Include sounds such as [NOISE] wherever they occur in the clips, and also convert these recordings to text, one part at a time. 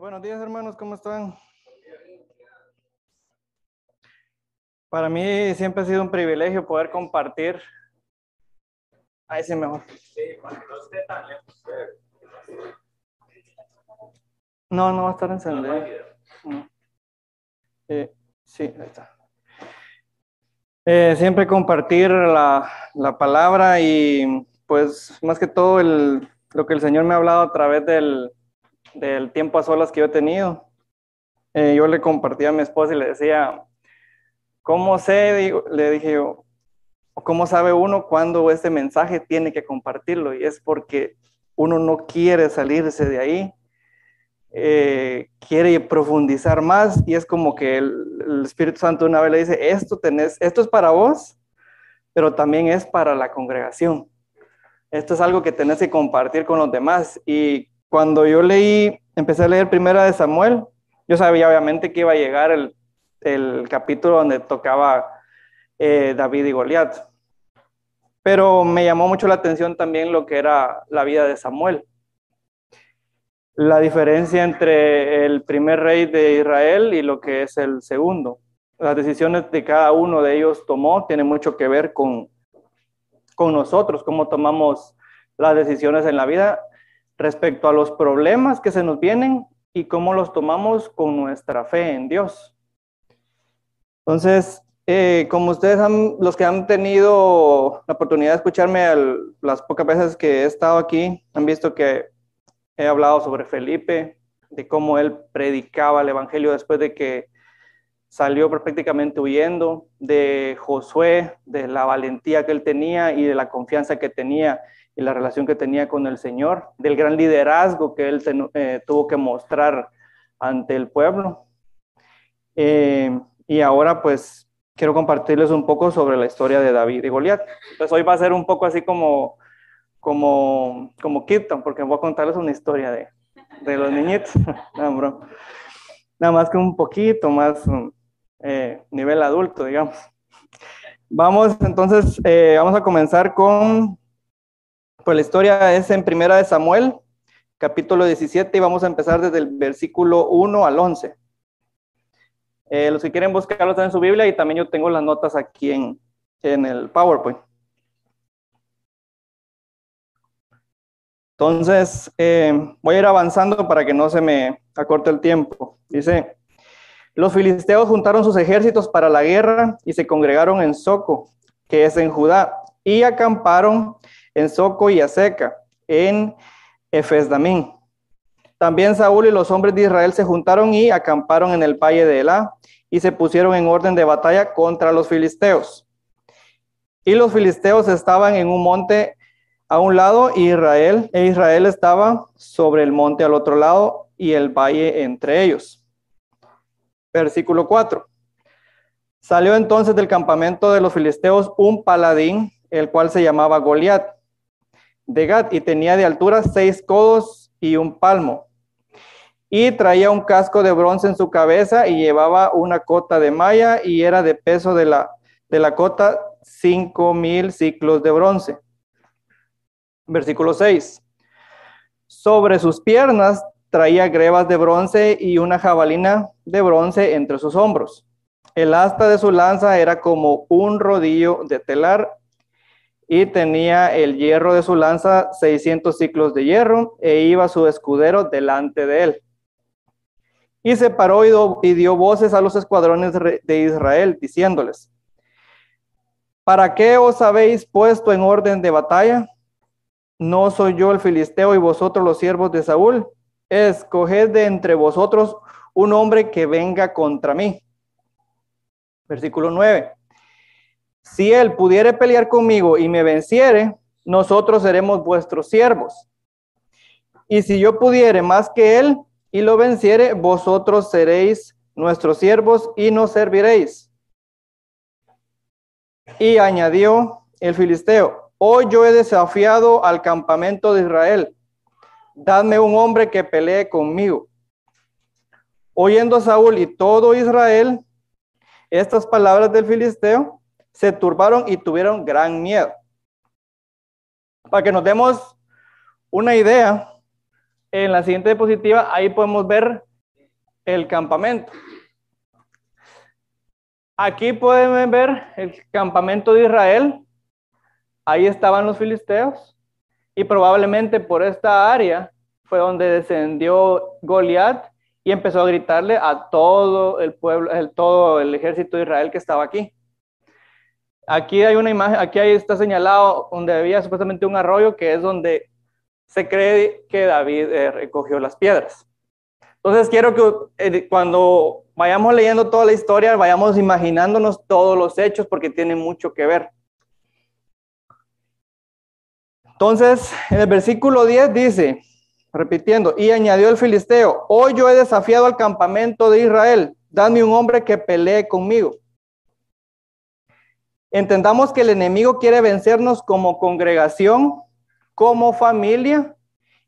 Buenos días, hermanos, ¿cómo están? Para mí siempre ha sido un privilegio poder compartir. Ahí sí mejor. No, no va a estar encendido. Eh, sí, ahí está. Eh, siempre compartir la, la, palabra y pues más que todo lo que el Señor me ha hablado a través del, del tiempo a solas que yo he tenido. Eh, yo le compartí a mi esposa y le decía, ¿cómo sé? le dije yo, ¿cómo sabe uno cuándo este mensaje tiene que compartirlo? Y es porque uno no quiere salirse de ahí, eh, quiere profundizar más y es como que el, el, Espíritu Santo una vez le dice, esto, tenés, esto es para vos, pero también es para la congregación. Esto es algo que tenés que compartir con los demás. Y cuando yo leí, empecé a leer Primera de Samuel, yo sabía obviamente que iba a llegar el, el capítulo donde tocaba eh, David y Goliat. Pero me llamó mucho la atención también lo que era la vida de Samuel. La diferencia entre el primer rey de Israel y lo que es el segundo. Las decisiones de cada uno de ellos tomó tiene mucho que ver con, con nosotros, cómo tomamos las decisiones en la vida respecto a los problemas que se nos vienen y cómo los tomamos con nuestra fe en Dios. Entonces, eh, como ustedes han, los que han tenido la oportunidad de escucharme las pocas veces que he estado aquí, han visto que he hablado sobre Felipe, de cómo él predicaba el Evangelio después de que salió prácticamente huyendo, de Josué, de la valentía que él tenía y de la confianza que tenía y la relación que tenía con el Señor, del gran liderazgo que él eh, tuvo que mostrar ante el pueblo. Eh, y ahora pues quiero compartirles un poco sobre la historia de David y Goliat. Pues hoy va a ser un poco así como, como, como Kipton, porque voy a contarles una historia de, de los niñitos. [LAUGHS] no, Nada más que un poquito más eh, nivel adulto, digamos. Vamos entonces, vamos a comenzar con pues la historia es en Primera de Samuel, capítulo 17, y vamos a empezar desde el versículo 1 al 11. Eh, los que quieren buscarlo están en su Biblia y también yo tengo las notas aquí en, en el PowerPoint. Entonces, eh, voy a ir avanzando para que no se me acorte el tiempo. Dice, los filisteos juntaron sus ejércitos para la guerra y se congregaron en Soco, que es en Judá, y acamparon en Soco y Aseca, en Efesdamín. También Saúl y los hombres de Israel se juntaron y acamparon en el valle de Elá y se pusieron en orden de batalla contra los filisteos. Y los filisteos estaban en un monte a un lado Israel, e Israel estaba sobre el monte al otro lado y el valle entre ellos. Versículo 4. Salió entonces del campamento de los filisteos un paladín, el cual se llamaba Goliat, de Gad y tenía de altura seis codos y un palmo. Y traía un casco de bronce en su cabeza y llevaba una cota de malla y era de peso de la, de la cota cinco mil ciclos de bronce. Versículo 6. Sobre sus piernas traía grebas de bronce y una jabalina de bronce entre sus hombros. El asta de su lanza era como un rodillo de telar y tenía el hierro de su lanza 600 ciclos de hierro e iba su escudero delante de él. Y se paró y, dio voces a los escuadrones de Israel, diciéndoles, ¿para qué os habéis puesto en orden de batalla? ¿No soy yo el filisteo y vosotros los siervos de Saúl? Escoged de entre vosotros un hombre que venga contra mí. Versículo 9. Si él pudiere pelear conmigo y me venciere, nosotros seremos vuestros siervos. Y si yo pudiere más que él y lo venciere, vosotros seréis nuestros siervos y nos serviréis. Y añadió el filisteo, hoy yo he desafiado al campamento de Israel. Dadme un hombre que pelee conmigo. Oyendo Saúl y todo Israel estas palabras del filisteo, se turbaron y tuvieron gran miedo. Para que nos demos una idea, en la siguiente diapositiva, ahí podemos ver el campamento. Aquí pueden ver el campamento de Israel. Ahí estaban los filisteos. Y probablemente por esta área fue donde descendió Goliat y empezó a gritarle a todo el pueblo, el, todo el ejército de Israel que estaba aquí. Aquí hay una imagen, aquí ahí está señalado donde había supuestamente un arroyo que es donde se cree que David eh, recogió las piedras. Entonces quiero que eh, cuando vayamos leyendo toda la historia, vayamos imaginándonos todos los hechos porque tienen mucho que ver. Entonces, en el versículo 10 dice, repitiendo, y añadió el filisteo, hoy yo he desafiado al campamento de Israel, dame un hombre que pelee conmigo. Entendamos que el enemigo quiere vencernos como congregación, como familia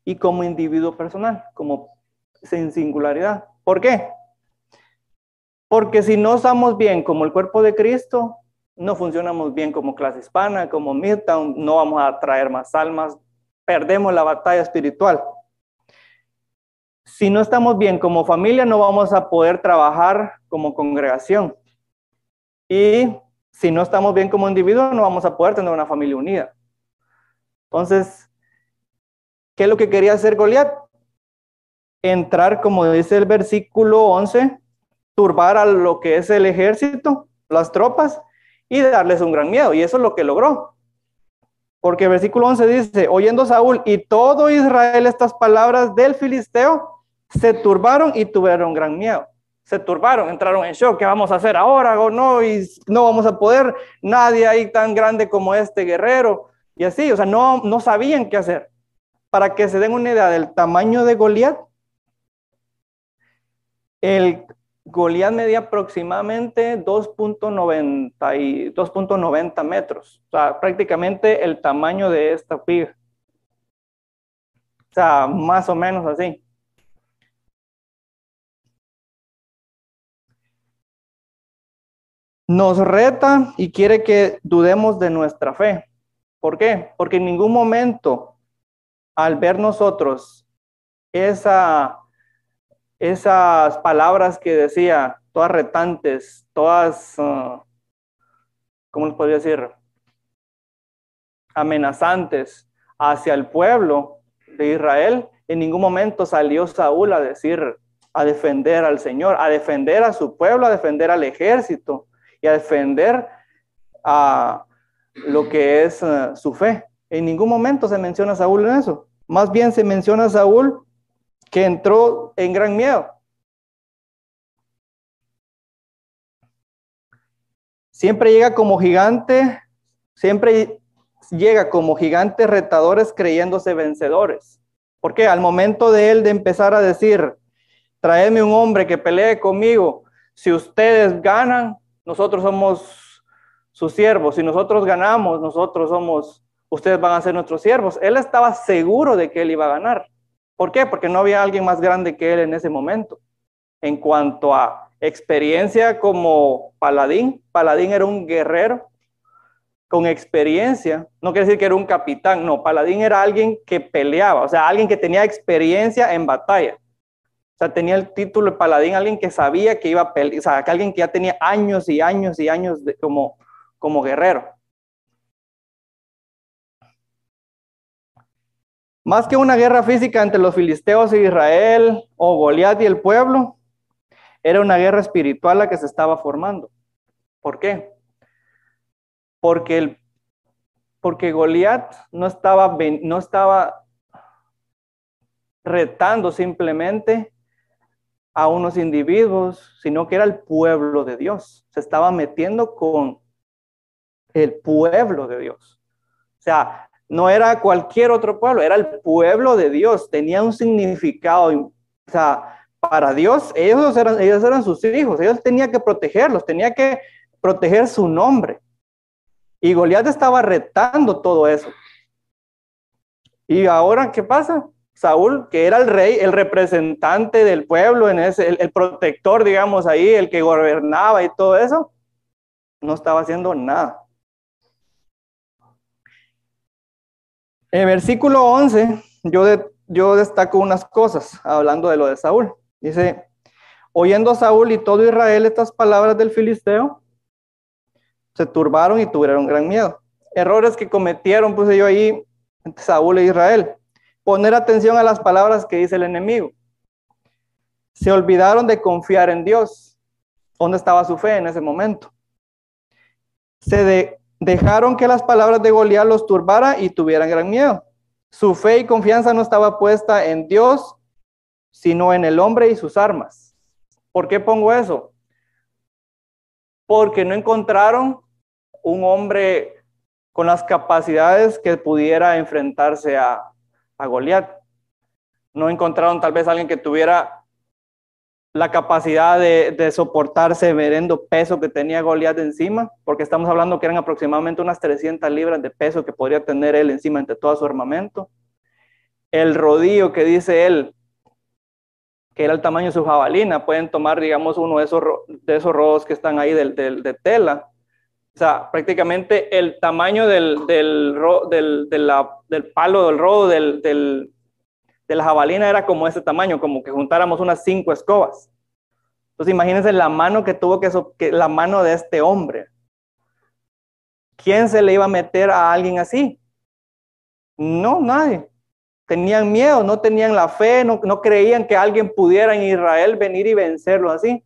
y como individuo personal, como sin singularidad. ¿Por qué? Porque si no estamos bien como el cuerpo de Cristo, no funcionamos bien como clase hispana, como Midtown, no vamos a traer más almas, perdemos la batalla espiritual. Si no estamos bien como familia, no vamos a poder trabajar como congregación. Y si no estamos bien como individuo, no vamos a poder tener una familia unida. Entonces, ¿qué es lo que quería hacer Goliat? Entrar, como dice el versículo 11, turbar a lo que es el ejército, las tropas, y darles un gran miedo. Y eso es lo que logró. Porque el versículo 11 dice, oyendo Saúl y todo Israel estas palabras del filisteo, se turbaron y tuvieron gran miedo. Se turbaron, entraron en shock. ¿Qué vamos a hacer ahora? O no, y no vamos a poder. Nadie ahí tan grande como este guerrero. Y así, o sea, no, no sabían qué hacer. Para que se den una idea del tamaño de Goliat, el Goliat medía aproximadamente 2.90 metros, o sea, prácticamente el tamaño de esta piga. O sea, más o menos así. Nos reta y quiere que dudemos de nuestra fe. ¿Por qué? Porque en ningún momento, al ver nosotros esa esas palabras que decía, todas retantes, todas, uh, ¿cómo les podría decir? Amenazantes hacia el pueblo de Israel, en ningún momento salió Saúl a decir, a defender al Señor, a defender a su pueblo, a defender al ejército y a defender a lo que es uh, su fe. En ningún momento se menciona a Saúl en eso. Más bien se menciona a Saúl que entró en gran miedo. Siempre llega como gigante, siempre llega como gigantes retadores creyéndose vencedores. Porque al momento de él de empezar a decir, tráeme un hombre que pelee conmigo, si ustedes ganan, nosotros somos sus siervos, si nosotros ganamos, nosotros somos, ustedes van a ser nuestros siervos. Él estaba seguro de que él iba a ganar. ¿Por qué? Porque no había alguien más grande que él en ese momento. En cuanto a experiencia como paladín, paladín era un guerrero con experiencia. No quiere decir que era un capitán, no, paladín era alguien que peleaba, o sea, alguien que tenía experiencia en batalla. O sea, tenía el título de paladín, alguien que sabía que iba a pelear, o sea, que alguien que ya tenía años y años y años como, como guerrero. Más que una guerra física entre los filisteos y Israel o Goliat y el pueblo, era una guerra espiritual la que se estaba formando. ¿Por qué? Porque, porque Goliat no estaba, no estaba retando simplemente a unos individuos, sino que era el pueblo de Dios. Se estaba metiendo con el pueblo de Dios. O sea, no era cualquier otro pueblo, era el pueblo de Dios, tenía un significado, o sea, para Dios, ellos eran, ellos eran sus hijos, ellos tenían que protegerlos, tenía que proteger su nombre. Y Goliat estaba retando todo eso. Y ahora, ¿qué pasa? Saúl, que era el rey, el representante del pueblo, en ese, el protector, digamos, ahí, el que gobernaba y todo eso, no estaba haciendo nada. En versículo 11, yo yo destaco unas cosas hablando de lo de Saúl. Dice, oyendo Saúl y todo Israel estas palabras del filisteo, se turbaron y tuvieron gran miedo. Errores que cometieron, puse yo ahí, Saúl e Israel. Poner atención a las palabras que dice el enemigo. Se olvidaron de confiar en Dios. ¿Dónde estaba su fe en ese momento? Se dejaron que las palabras de Goliat los turbara y tuvieran gran miedo. Su fe y confianza no estaba puesta en Dios, sino en el hombre y sus armas. ¿Por qué pongo eso? Porque no encontraron un hombre con las capacidades que pudiera enfrentarse a, a Goliat. No encontraron tal vez alguien que tuviera la capacidad de, de soportar severendo peso que tenía Goliat encima, porque estamos hablando que eran aproximadamente unas 300 libras de peso que podría tener él encima entre todo su armamento. El rodillo que dice él, que era el tamaño de su jabalina, pueden tomar, digamos, uno de esos, de esos rodos que están ahí del, de tela. O sea, prácticamente el tamaño del, del, del, palo, del rodo, de la jabalina era como ese tamaño, como que juntáramos unas cinco escobas. Entonces imagínense la mano que tuvo que, que la mano de este hombre. ¿Quién se le iba a meter a alguien así? No, nadie. Tenían miedo, no tenían la fe, no, no creían que alguien pudiera en Israel venir y vencerlo así.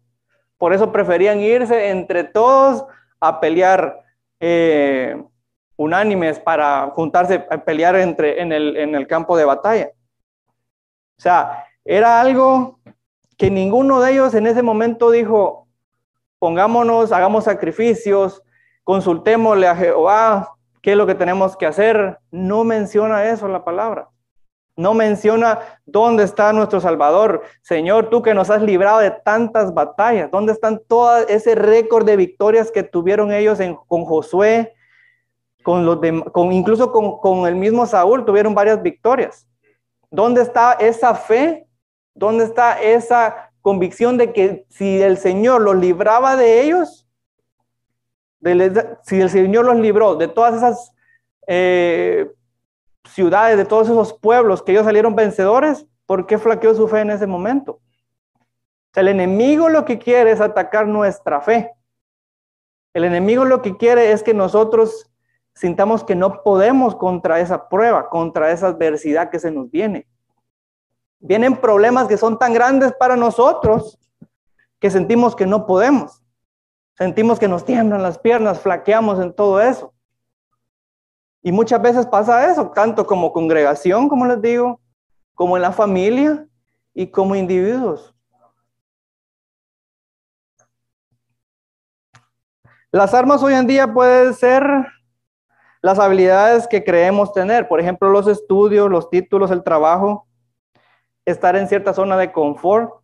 Por eso preferían irse entre todos a pelear eh, unánimes para juntarse a pelear entre, en, el, en el campo de batalla. O sea, era algo que ninguno de ellos en ese momento dijo, pongámonos, hagamos sacrificios, consultémosle a Jehová, qué es lo que tenemos que hacer. No menciona eso la palabra. No menciona dónde está nuestro Salvador. Señor, tú que nos has librado de tantas batallas, ¿dónde están todo ese récord de victorias que tuvieron ellos con Josué? Con incluso con, el mismo Saúl tuvieron varias victorias. ¿Dónde está esa fe? ¿Dónde está esa convicción de que si el Señor los libraba de ellos, si el Señor los libró de todas esas eh, ciudades, de todos esos pueblos que ellos salieron vencedores, ¿por qué flaqueó su fe en ese momento? El enemigo lo que quiere es atacar nuestra fe. El enemigo lo que quiere es que nosotros sintamos que no podemos contra esa prueba, contra esa adversidad que se nos viene. Vienen problemas que son tan grandes para nosotros que sentimos que no podemos. Sentimos que nos tiemblan las piernas, flaqueamos en todo eso. Y muchas veces pasa eso, tanto como congregación, como les digo, como en la familia y como individuos. Las armas hoy en día pueden ser las habilidades que creemos tener, por ejemplo, los estudios, los títulos, el trabajo, estar en cierta zona de confort,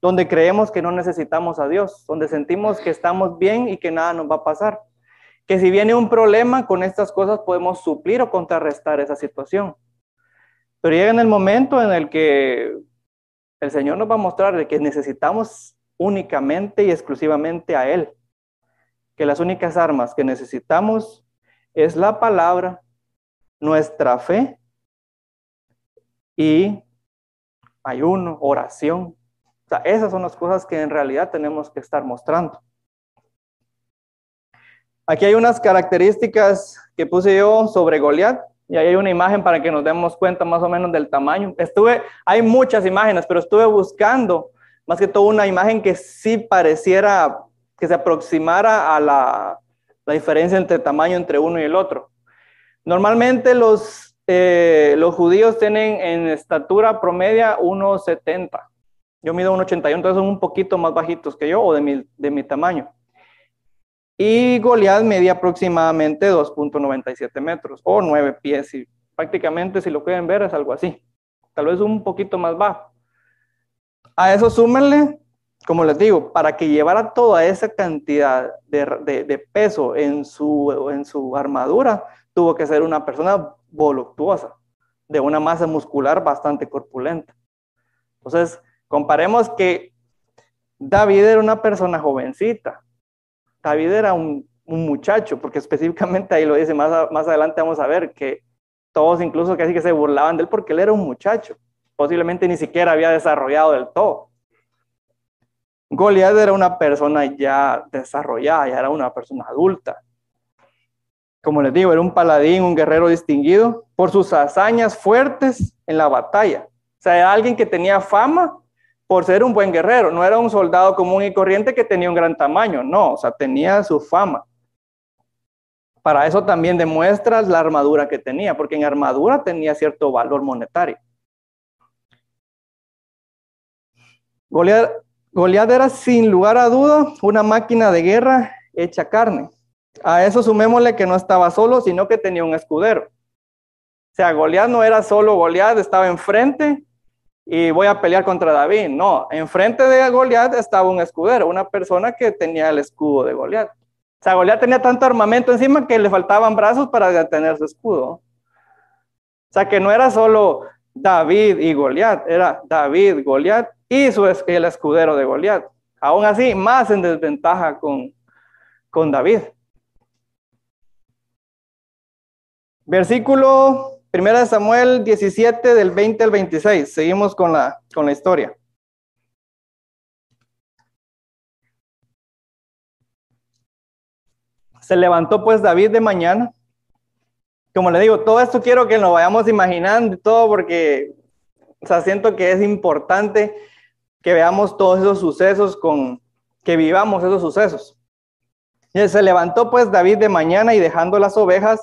donde creemos que no necesitamos a Dios, donde sentimos que estamos bien y que nada nos va a pasar. Que si viene un problema con estas cosas podemos suplir o contrarrestar esa situación. Pero llega en el momento en el que el Señor nos va a mostrar de que necesitamos únicamente y exclusivamente a Él que las únicas armas que necesitamos es la palabra, nuestra fe y ayuno, oración. O sea, esas son las cosas que en realidad tenemos que estar mostrando. Aquí hay unas características que puse yo sobre Goliat y ahí hay una imagen para que nos demos cuenta más o menos del tamaño. Estuve, hay muchas imágenes, pero estuve buscando más que todo una imagen que sí pareciera que se aproximara a la, diferencia entre tamaño entre uno y el otro. Normalmente los, eh, los judíos tienen en estatura promedia 1,70. Yo mido 1,81, entonces son un poquito más bajitos que yo o de mi, de mi tamaño. Y Goliat medía aproximadamente 2.97 metros o 9 pies. Y prácticamente, si lo pueden ver, es algo así. Tal vez un poquito más bajo. A eso súmenle como les digo, para que llevara toda esa cantidad de, peso en su, en su armadura, tuvo que ser una persona voluptuosa, de una masa muscular bastante corpulenta. Entonces, comparemos que David era una persona jovencita, David era un, muchacho, porque específicamente ahí lo dice, más, más adelante vamos a ver que Todos incluso casi que se burlaban de él porque él era un muchacho. Posiblemente ni siquiera había desarrollado del todo. Goliat era una persona ya desarrollada, ya era una persona adulta. Como les digo, era un paladín, un guerrero distinguido por sus hazañas fuertes en la batalla. O sea, era alguien que tenía fama por ser un buen guerrero. No era un soldado común y corriente que tenía un gran tamaño, no, o sea, tenía su fama. Para eso también demuestras la armadura que tenía, porque en armadura tenía cierto valor monetario. Goliat, Goliat era sin lugar a duda una máquina de guerra hecha carne. A eso sumémosle que no estaba solo, sino que tenía un escudero. O sea, Goliat no era solo Goliat, estaba enfrente y voy a pelear contra David. No, enfrente de Goliat estaba un escudero, una persona que tenía el escudo de Goliat. O sea, Goliat tenía tanto armamento encima que le faltaban brazos para detener su escudo. O sea, que no era solo David y Goliat, era David, Goliat y su, el escudero de Goliat. Aún así, más en desventaja con, con David. Versículo 1 Samuel 17 del 20 al 26. Seguimos con la, con la historia. Se levantó pues David de mañana. Como le digo, todo esto quiero que lo vayamos imaginando todo porque o sea, siento que es importante que veamos todos esos sucesos con, que vivamos esos sucesos. Y se levantó pues David de mañana y dejando las ovejas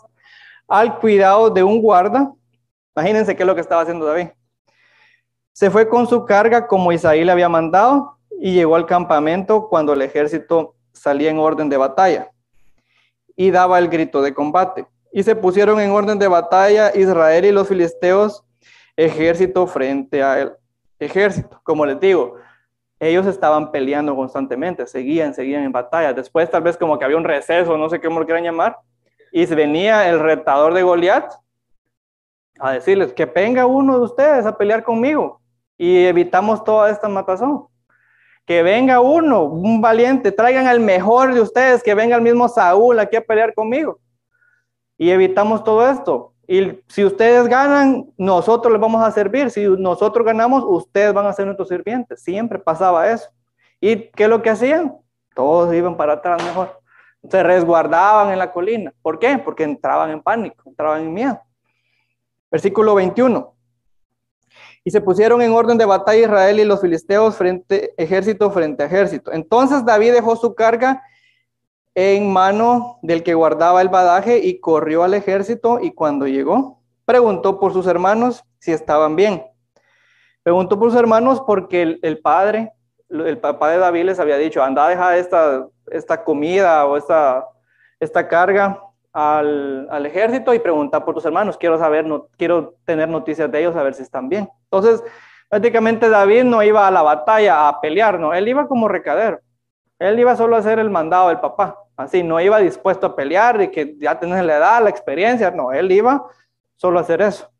al cuidado de un guarda. Imagínense qué es lo que estaba haciendo David. Se fue con su carga como Isaí le había mandado y llegó al campamento cuando el ejército salía en orden de batalla y daba el grito de combate. Y se pusieron en orden de batalla Israel y los filisteos, ejército frente a él ejército. Como les digo, ellos estaban peleando constantemente, seguían, seguían en batalla. Después tal vez como que había un receso, no sé cómo lo quieran llamar, y venía el retador de Goliat a decirles que venga uno de ustedes a pelear conmigo y evitamos toda esta matazón. Que venga uno, un valiente, traigan al mejor de ustedes, que venga el mismo Saúl aquí a pelear conmigo. Y evitamos todo esto. Y si ustedes ganan, nosotros les vamos a servir. Si nosotros ganamos, ustedes van a ser nuestros sirvientes. Siempre pasaba eso. ¿Y qué es lo que hacían? Todos iban para atrás mejor. Se resguardaban en la colina. ¿Por qué? Porque entraban en pánico, entraban en miedo. Versículo 21. Y se pusieron en orden de batalla Israel y los filisteos frente ejército frente ejército. Entonces David dejó su carga en mano del que guardaba el badaje y corrió al ejército y cuando llegó preguntó por sus hermanos si estaban bien. Preguntó por sus hermanos porque el, padre, el papá de David les había dicho, anda a dejar esta, esta comida o esta, esta carga al, al, ejército y pregunta por tus hermanos. Quiero saber, no, quiero tener noticias de ellos, a ver si están bien. Entonces, prácticamente David no iba a la batalla a pelear, no, él iba como recadero. Él iba solo a hacer el mandado del papá. Así, no iba dispuesto a pelear y que ya tenés la edad, la experiencia. No, él iba solo a hacer eso.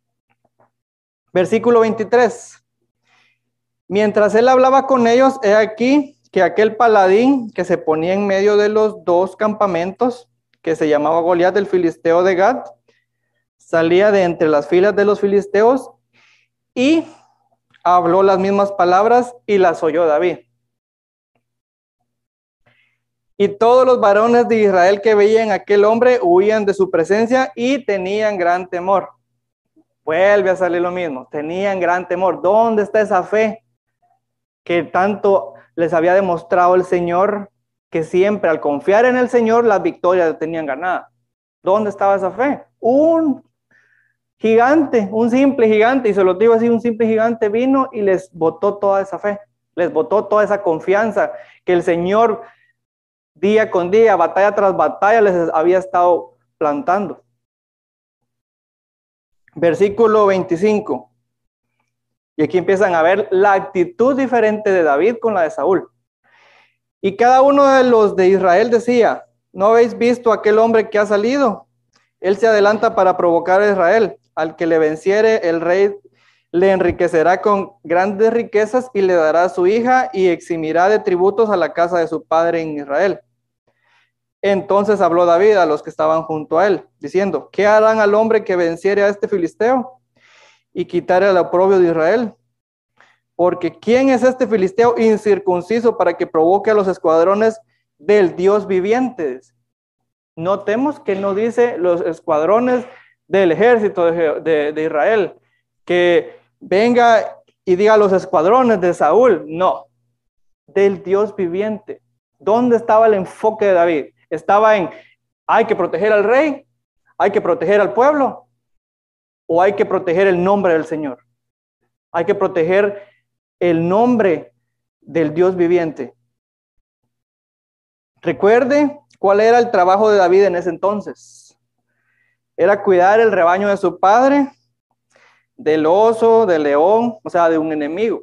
Versículo 23. Mientras él hablaba con ellos, he aquí que aquel paladín que se ponía en medio de los dos campamentos, que se llamaba Goliat del Filisteo de Gad, salía de entre las filas de los filisteos y habló las mismas palabras y las oyó David. Y todos los varones de Israel que veían a aquel hombre huían de su presencia y tenían gran temor. Vuelve a salir lo mismo, tenían gran temor. ¿Dónde está esa fe que tanto les había demostrado el Señor que siempre al confiar en el Señor las victorias tenían ganada? ¿Dónde estaba esa fe? Un gigante, un simple gigante, y se lo digo así, un simple gigante vino y les botó toda esa fe, les botó toda esa confianza que el Señor día con día, batalla tras batalla, les había estado plantando. Versículo 25. Y aquí empiezan a ver la actitud diferente de David con la de Saúl. Y cada uno de los de Israel decía, ¿no habéis visto aquel hombre que ha salido? Él se adelanta para provocar a Israel. Al que le venciere, el rey le enriquecerá con grandes riquezas y le dará su hija y eximirá de tributos a la casa de su padre en Israel. Entonces habló David a los que estaban junto a él, diciendo, ¿qué harán al hombre que venciere a este filisteo y quitare el oprobio de Israel? Porque ¿quién es este filisteo incircunciso para que provoque a los escuadrones del Dios viviente? Notemos que no dice los escuadrones del ejército de, de Israel, que venga y diga los escuadrones de Saúl, no, del Dios viviente. ¿Dónde estaba el enfoque de David? Estaba en, hay que proteger al rey, hay que proteger al pueblo, o hay que proteger el nombre del Señor. Hay que proteger el nombre del Dios viviente. Recuerde cuál era el trabajo de David en ese entonces. Era cuidar el rebaño de su padre, del oso, del león, o sea, de un enemigo.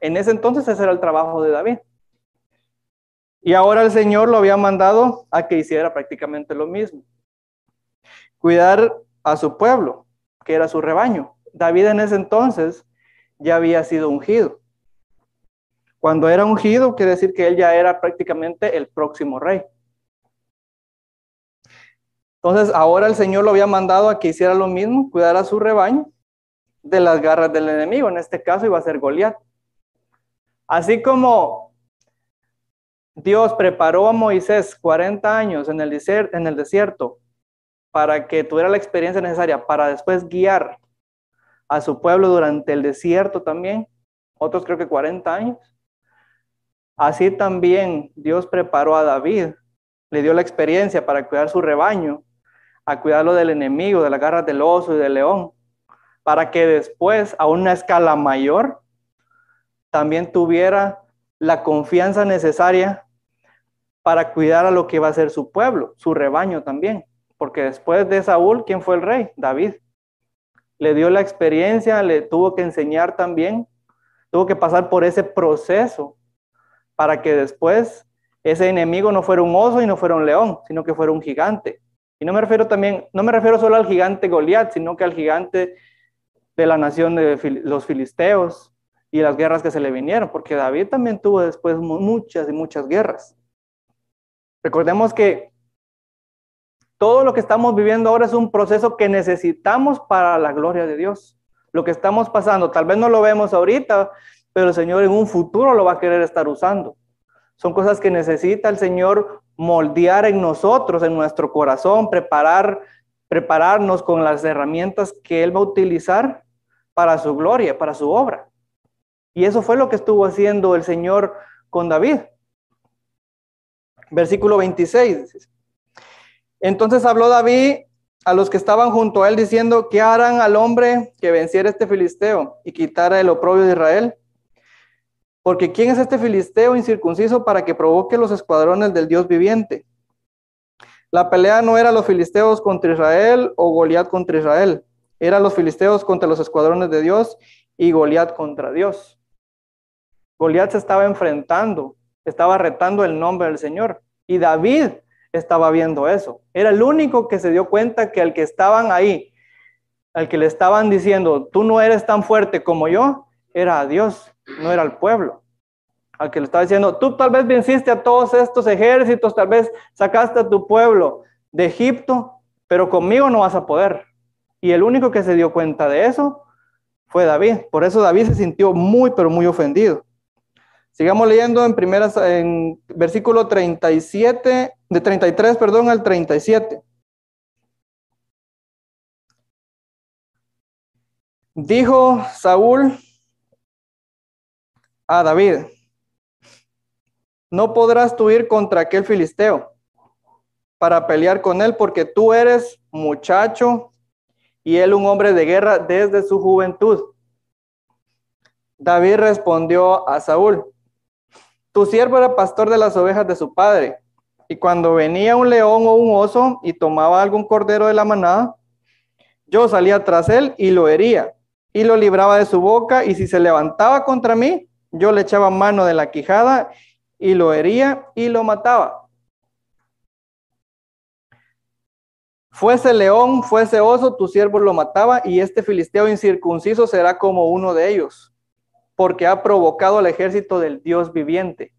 En ese entonces ese era el trabajo de David. Y ahora el Señor lo había mandado a que hiciera prácticamente lo mismo. Cuidar a su pueblo, que era su rebaño. David en ese entonces ya había sido ungido. Cuando era ungido, quiere decir que él ya era prácticamente el próximo rey. Entonces, ahora el Señor lo había mandado a que hiciera lo mismo, cuidar a su rebaño de las garras del enemigo. En este caso iba a ser Goliat. Así como Dios preparó a Moisés 40 años en el, en el desierto para que tuviera la experiencia necesaria para después guiar a su pueblo durante el desierto también, otros creo que 40 años. Así también Dios preparó a David, le dio la experiencia para cuidar su rebaño, a cuidarlo del enemigo, de las garras del oso y del león, para que después, a una escala mayor, también tuviera la confianza necesaria para cuidar a lo que va a ser su pueblo, su rebaño también. Porque después de Saúl, ¿quién fue el rey? David. Le dio la experiencia, le tuvo que enseñar también, tuvo que pasar por ese proceso para que después ese enemigo no fuera un oso y no fuera un león, sino que fuera un gigante. Y no me refiero también, no me refiero solo al gigante Goliat, sino que al gigante de la nación de los filisteos, y las guerras que se le vinieron, porque David también tuvo después muchas y muchas guerras. Recordemos que todo lo que estamos viviendo ahora es un proceso que necesitamos para la gloria de Dios. Lo que estamos pasando, tal vez no lo vemos ahorita, pero el Señor en un futuro lo va a querer estar usando. Son cosas que necesita el Señor moldear en nosotros, en nuestro corazón, preparar, prepararnos con las herramientas que Él va a utilizar para su gloria, para su obra. Y eso fue lo que estuvo haciendo el Señor con David. Versículo 26. Entonces habló David a los que estaban junto a él diciendo, ¿qué harán al hombre que venciera este filisteo y quitara el oprobio de Israel? Porque ¿quién es este filisteo incircunciso para que provoque los escuadrones del Dios viviente? La pelea no era los filisteos contra Israel o Goliat contra Israel, era los filisteos contra los escuadrones de Dios y Goliat contra Dios. Goliat se estaba enfrentando, estaba retando el nombre del Señor. Y David estaba viendo eso. Era el único que se dio cuenta que al que estaban ahí, al que le estaban diciendo, tú no eres tan fuerte como yo, era a Dios, no era al pueblo. Al que le estaba diciendo, tú tal vez venciste a todos estos ejércitos, tal vez sacaste a tu pueblo de Egipto, pero conmigo no vas a poder. Y el único que se dio cuenta de eso fue David. Por eso David se sintió muy, pero muy ofendido. Sigamos leyendo en primeras, en versículo 37, de 33, perdón, al 37. Dijo Saúl a David, no podrás tú ir contra aquel filisteo para pelear con él porque tú eres muchacho y él un hombre de guerra desde su juventud. David respondió a Saúl, tu siervo era pastor de las ovejas de su padre, y cuando venía un león o un oso y tomaba algún cordero de la manada, yo salía tras él y lo hería, y lo libraba de su boca, y si se levantaba contra mí, yo le echaba mano de la quijada y lo hería y lo mataba. Fuese león, fuese oso, tu siervo lo mataba, y este filisteo incircunciso será como uno de ellos porque ha provocado al ejército del Dios viviente.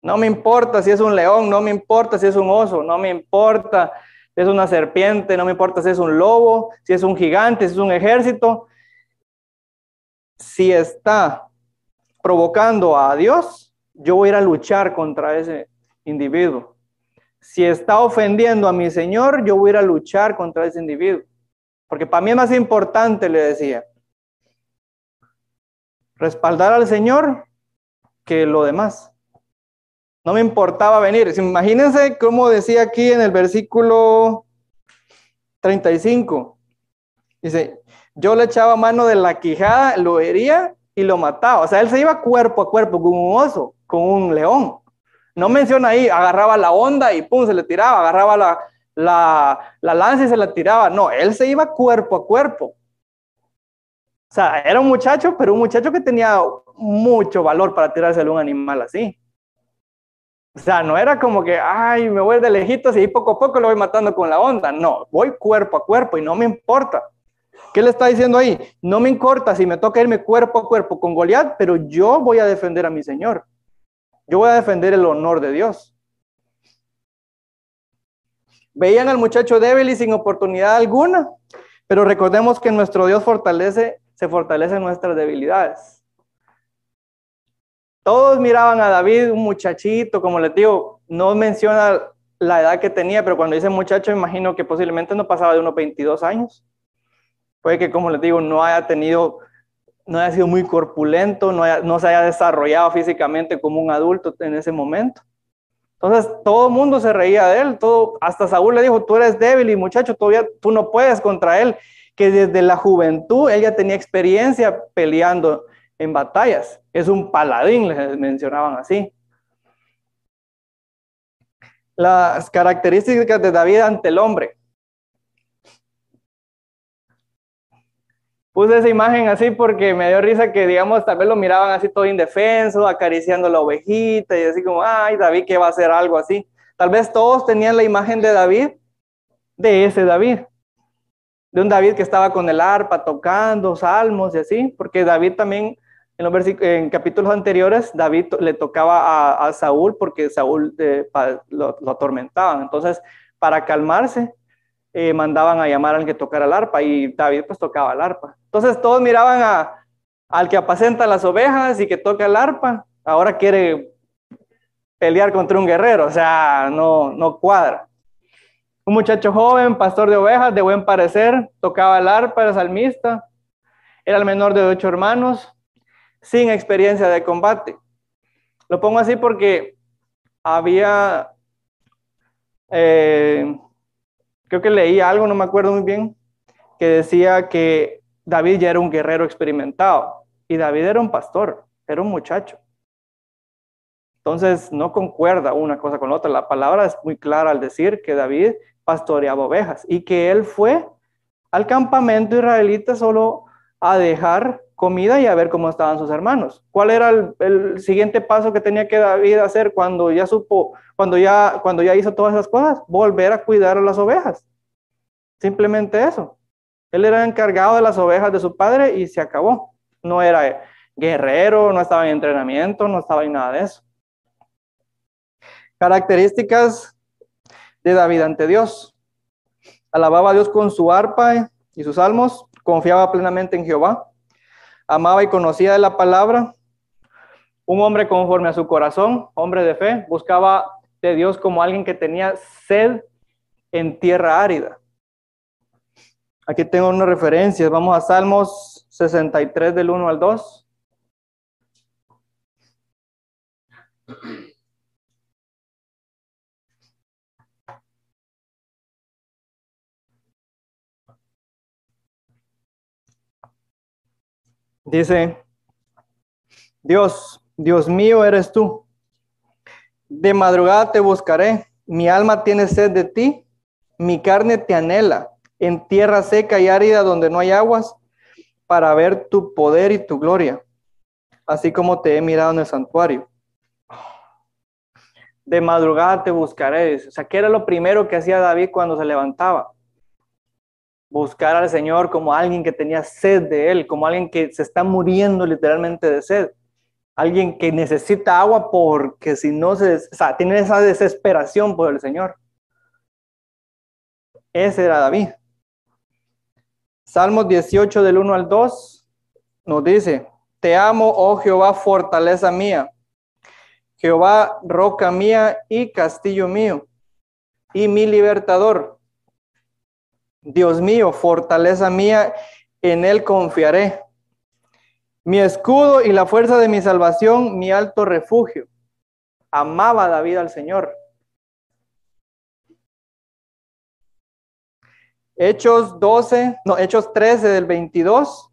No me importa si es un león, no me importa si es un oso, no me importa si es una serpiente, no me importa si es un lobo, si es un gigante, si es un ejército. Si está provocando a Dios, yo voy a ir a luchar contra ese individuo. Si está ofendiendo a mi Señor, yo voy a a luchar contra ese individuo. Porque para mí es más importante, le decía, respaldar al Señor que lo demás. No me importaba venir. Imagínense cómo decía aquí en el versículo 35. Dice, yo le echaba mano de la quijada, lo hería y lo mataba. O sea, él se iba cuerpo a cuerpo con un oso, con un león. No menciona ahí, agarraba la onda y pum, se le tiraba, agarraba la, la, la lanza y se la tiraba. No, él se iba cuerpo a cuerpo. O sea, era un muchacho, pero un muchacho que tenía mucho valor para tirarse a un animal así. O sea, no era como que, ay, me voy de lejitos y poco a poco lo voy matando con la onda. No, voy cuerpo a cuerpo y no me importa. ¿Qué le está diciendo ahí? No me importa si me toca irme cuerpo a cuerpo con Goliat, pero yo voy a defender a mi Señor. Yo voy a defender el honor de Dios. Veían al muchacho débil y sin oportunidad alguna, pero recordemos que nuestro Dios fortalece, se fortalece en nuestras debilidades. Todos miraban a David, un muchachito, como les digo, no menciona la edad que tenía, pero cuando dice muchacho, imagino que posiblemente no pasaba de unos 22 años. Puede que, como les digo, no haya tenido, no haya sido muy corpulento, no, no se haya desarrollado físicamente como un adulto en ese momento. Entonces, todo el mundo se reía de él, todo, hasta Saúl le dijo, tú eres débil y muchacho, todavía tú no puedes contra él, que desde la juventud ella tenía experiencia peleando en batallas. Es un paladín, les mencionaban así. Las características de David ante el hombre. Puse esa imagen así porque me dio risa que, digamos, tal vez lo miraban así todo indefenso, acariciando la ovejita y así como, ay, David, ¿qué va a hacer algo así? Tal vez todos tenían la imagen de David, de ese David, de un David que estaba con el arpa tocando salmos y así, porque David también en, los en capítulos anteriores, David le tocaba a, Saúl porque Saúl eh, lo, atormentaban. Entonces, para calmarse, eh, mandaban a llamar al que tocara el arpa y David pues tocaba el arpa. Entonces todos miraban a, al que apacenta las ovejas y que toca el arpa. Ahora quiere pelear contra un guerrero, o sea, no, no cuadra. Un muchacho joven, pastor de ovejas, de buen parecer, tocaba el arpa, era salmista, era el menor de ocho hermanos, sin experiencia de combate. Lo pongo así porque había, eh, creo que leí algo, no me acuerdo muy bien, que decía que David ya era un guerrero experimentado y David era un pastor, era un muchacho. Entonces no concuerda una cosa con la otra. La palabra es muy clara al decir que David pastoreaba ovejas y que él fue al campamento israelita solo a dejar comida y a ver cómo estaban sus hermanos. ¿Cuál era el, siguiente paso que tenía que David hacer cuando ya supo, cuando ya, cuando ya hizo todas esas cosas? Volver a cuidar a las ovejas. Simplemente eso. Él era encargado de las ovejas de su padre y se acabó. No era guerrero, no estaba en entrenamiento, no estaba en nada de eso. Características de David ante Dios. Alababa a Dios con su arpa y sus salmos, confiaba plenamente en Jehová amaba y conocía la palabra, un hombre conforme a su corazón, hombre de fe, buscaba de Dios como alguien que tenía sed en tierra árida. Aquí tengo unas referencias, vamos a Salmos 63 del 1 al 2. Dice, Dios, Dios mío eres tú. De madrugada te buscaré. Mi alma tiene sed de ti. Mi carne te anhela en tierra seca y árida donde no hay aguas para ver tu poder y tu gloria, así como te he mirado en el santuario. De madrugada te buscaré. O sea, ¿qué era lo primero que hacía David cuando se levantaba? Buscar al Señor como alguien que tenía sed de Él, como alguien que se está muriendo literalmente de sed. Alguien que necesita agua porque si no se, o sea, tiene esa desesperación por el Señor. Ese era David. Salmos 18 del 1 al 2 nos dice, te amo, oh Jehová, fortaleza mía. Jehová, roca mía y castillo mío, y mi libertador. Dios mío, fortaleza mía, en él confiaré. Mi escudo y la fuerza de mi salvación, mi alto refugio. Amaba David al Señor. Hechos 12, no, Hechos 13 del 22,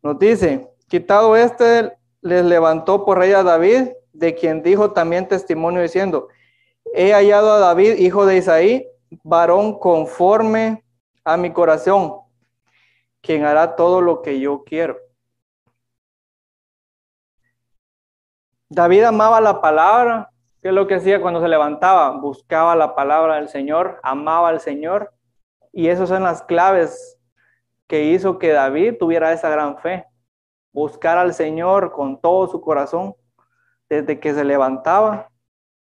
nos dice, quitado este, les levantó por rey a David, de quien dijo también testimonio diciendo, he hallado a David, hijo de Isaí, varón conforme a mi corazón, quien hará todo lo que yo quiero. David amaba la palabra, ¿qué es lo que hacía cuando se levantaba? Buscaba la palabra del Señor, amaba al Señor y esas son las claves que hizo que David tuviera esa gran fe. Buscar al Señor con todo su corazón desde que se levantaba.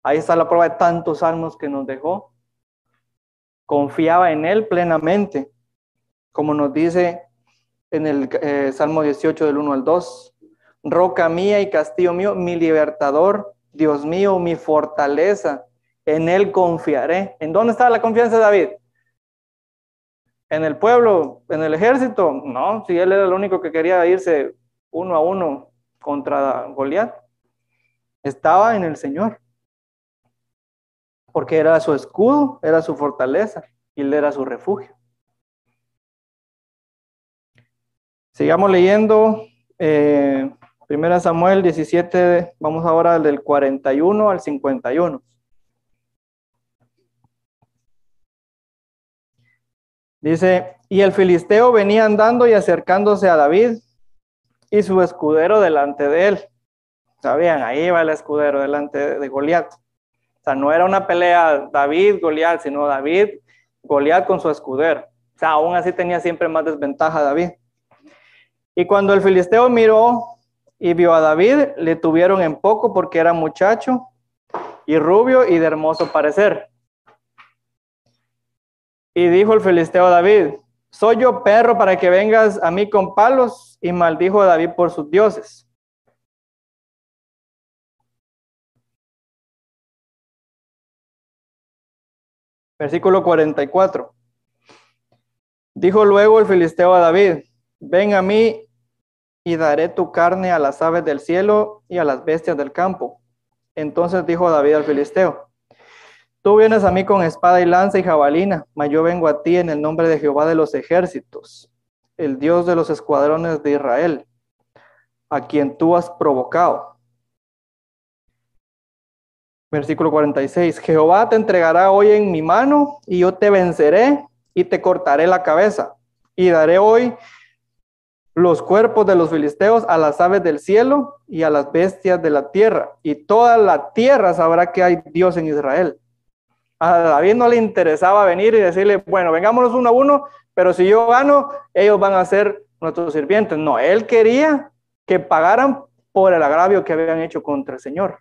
Ahí está la prueba de tantos salmos que nos dejó. Confiaba en Él plenamente, como nos dice en el eh, Salmo 18 del 1 al 2. Roca mía y castillo mío, mi libertador, Dios mío, mi fortaleza. En Él confiaré. ¿En dónde estaba la confianza de David? en el pueblo, en el ejército, no, si él era el único que quería irse uno a uno contra Goliat, estaba en el Señor, porque era su escudo, era su fortaleza y él era su refugio. Sigamos leyendo eh, Primera Samuel 17, vamos ahora del 41 al 51. Dice, y el filisteo venía andando y acercándose a David y su escudero delante de él. Sabían, ahí va el escudero delante de Goliat. O sea, no era una pelea David-Goliat, sino David-Goliat con su escudero. O sea, aún así tenía siempre más desventaja David. Y cuando el filisteo miró y vio a David, le tuvieron en poco porque era muchacho y rubio y de hermoso parecer. Y dijo el filisteo a David, soy yo perro para que vengas a mí con palos. Y maldijo a David por sus dioses. Versículo 44. Dijo luego el filisteo a David, ven a mí y daré tu carne a las aves del cielo y a las bestias del campo. Entonces dijo David al filisteo, Tú vienes a mí con espada y lanza y jabalina, mas yo vengo a ti en el nombre de Jehová de los ejércitos, el Dios de los escuadrones de Israel, a quien tú has provocado. Versículo 46. Jehová te entregará hoy en mi mano y yo te venceré y te cortaré la cabeza y daré hoy los cuerpos de los filisteos a las aves del cielo y a las bestias de la tierra. Y toda la tierra sabrá que hay Dios en Israel. A David no le interesaba venir y decirle, bueno, vengámonos uno a uno, pero si yo gano, ellos van a ser nuestros sirvientes. No, él quería que pagaran por el agravio que habían hecho contra el Señor.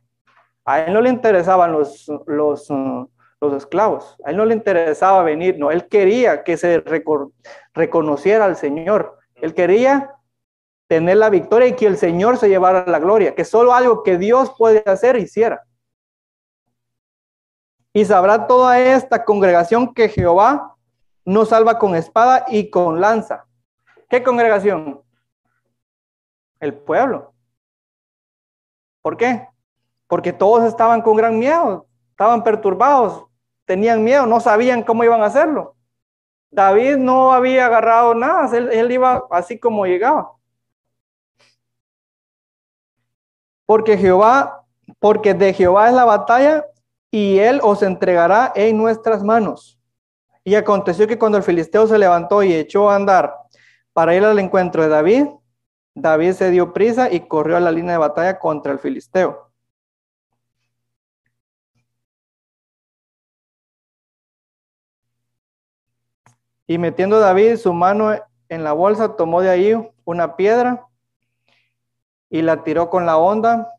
A él no le interesaban los, los, uh, los esclavos, a él no le interesaba venir, no, él quería que se reconociera al Señor. Él quería tener la victoria y que el Señor se llevara la gloria, que solo algo que Dios puede hacer hiciera. Y sabrá toda esta congregación que Jehová no salva con espada y con lanza. ¿Qué congregación? El pueblo. ¿Por qué? Porque todos estaban con gran miedo, estaban perturbados, tenían miedo, no sabían cómo iban a hacerlo. David no había agarrado nada, él, él iba así como llegaba. Porque Jehová, porque de Jehová es la batalla y él os entregará en nuestras manos. Y aconteció que cuando el filisteo se levantó y echó a andar para ir al encuentro de David, David se dio prisa y corrió a la línea de batalla contra el filisteo. Y metiendo David su mano en la bolsa, tomó de ahí una piedra y la tiró con la onda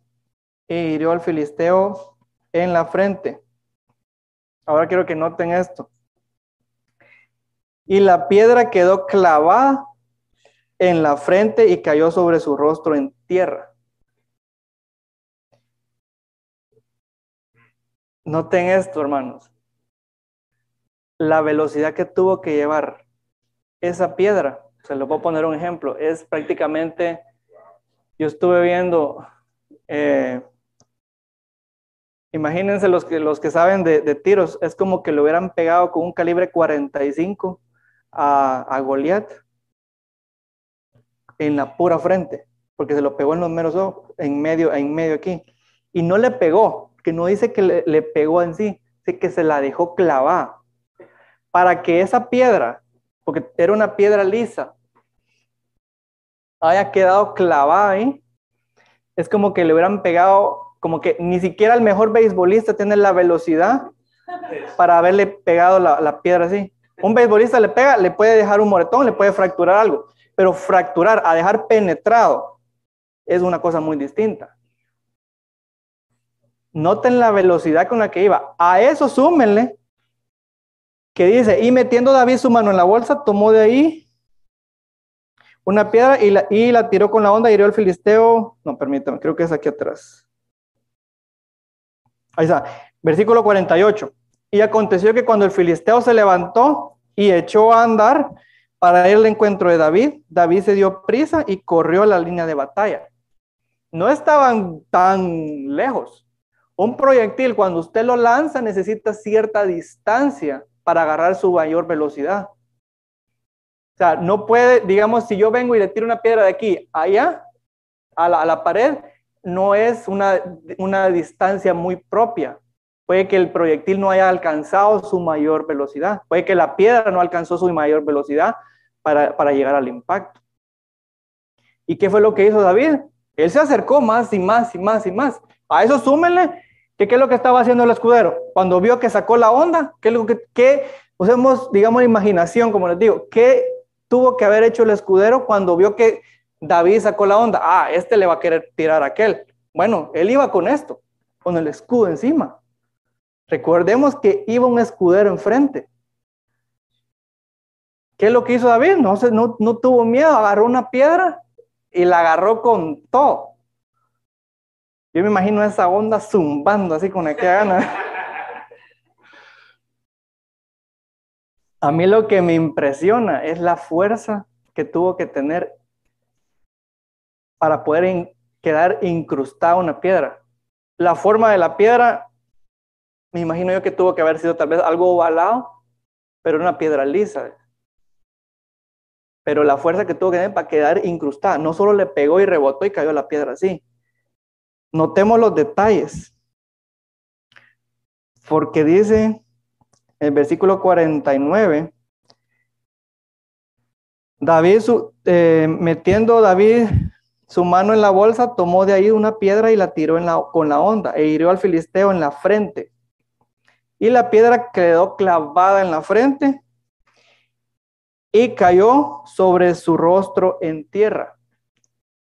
e hirió al filisteo en la frente. Ahora quiero que noten esto. Y la piedra quedó clavada en la frente y cayó sobre su rostro en tierra. Noten esto, hermanos. La velocidad que tuvo que llevar esa piedra, se lo puedo poner un ejemplo, es prácticamente, yo estuve viendo, eh, imagínense los que, los que saben de, tiros, es como que lo hubieran pegado con un calibre 45 a, a Goliat en la pura frente, porque se lo pegó en los meros ojos, en medio, en medio aquí, y no le pegó, que no dice que le, pegó en sí, dice que se la dejó clavada. Para que esa piedra, porque era una piedra lisa, haya quedado clavada ahí, es como que le hubieran pegado, como que ni siquiera el mejor beisbolista tiene la velocidad [LAUGHS] para haberle pegado la, la piedra así. Un beisbolista le pega, le puede dejar un moretón, le puede fracturar algo, pero fracturar a dejar penetrado es una cosa muy distinta. Noten la velocidad con la que iba. A eso súmenle que dice, y metiendo David su mano en la bolsa, tomó de ahí una piedra y la, y la tiró con la onda y hirió al filisteo. No, permítame, creo que es aquí atrás. Ahí está, versículo 48. Y aconteció que cuando el filisteo se levantó y echó a andar para ir al encuentro de David, David se dio prisa y corrió a la línea de batalla. No estaban tan lejos. Un proyectil, cuando usted lo lanza, necesita cierta distancia para agarrar su mayor velocidad. O sea, no puede, digamos, si yo vengo y le tiro una piedra de aquí allá, a la, pared, no es una, una distancia muy propia. Puede que el proyectil no haya alcanzado su mayor velocidad. Puede que la piedra no alcanzó su mayor velocidad para, para llegar al impacto. ¿Y qué fue lo que hizo David? Él se acercó más y más y más y más. A eso súmenle ¿Qué, es lo que estaba haciendo el escudero? Cuando vio que sacó la onda, ¿qué es lo que, qué, usemos, digamos, imaginación, como les digo, ¿qué tuvo que haber hecho el escudero cuando vio que David sacó la onda? Ah, este le va a querer tirar a aquel. Bueno, él iba con esto, con el escudo encima. Recordemos que iba un escudero enfrente. ¿Qué es lo que hizo David? No, no, no tuvo miedo, agarró una piedra y la agarró con todo. Yo me imagino esa onda zumbando así con aquella gana. A mí lo que me impresiona es la fuerza que tuvo que tener para poder quedar incrustada una piedra. La forma de la piedra, me imagino yo que tuvo que haber sido tal vez algo ovalado, pero una piedra lisa. Pero la fuerza que tuvo que tener para quedar incrustada, no solo le pegó y rebotó y cayó la piedra así, Notemos los detalles. Porque dice el versículo 49, David, eh, metiendo David su mano en la bolsa, tomó de ahí una piedra y la tiró en la, con la onda e hirió al filisteo en la frente. Y la piedra quedó clavada en la frente y cayó sobre su rostro en tierra.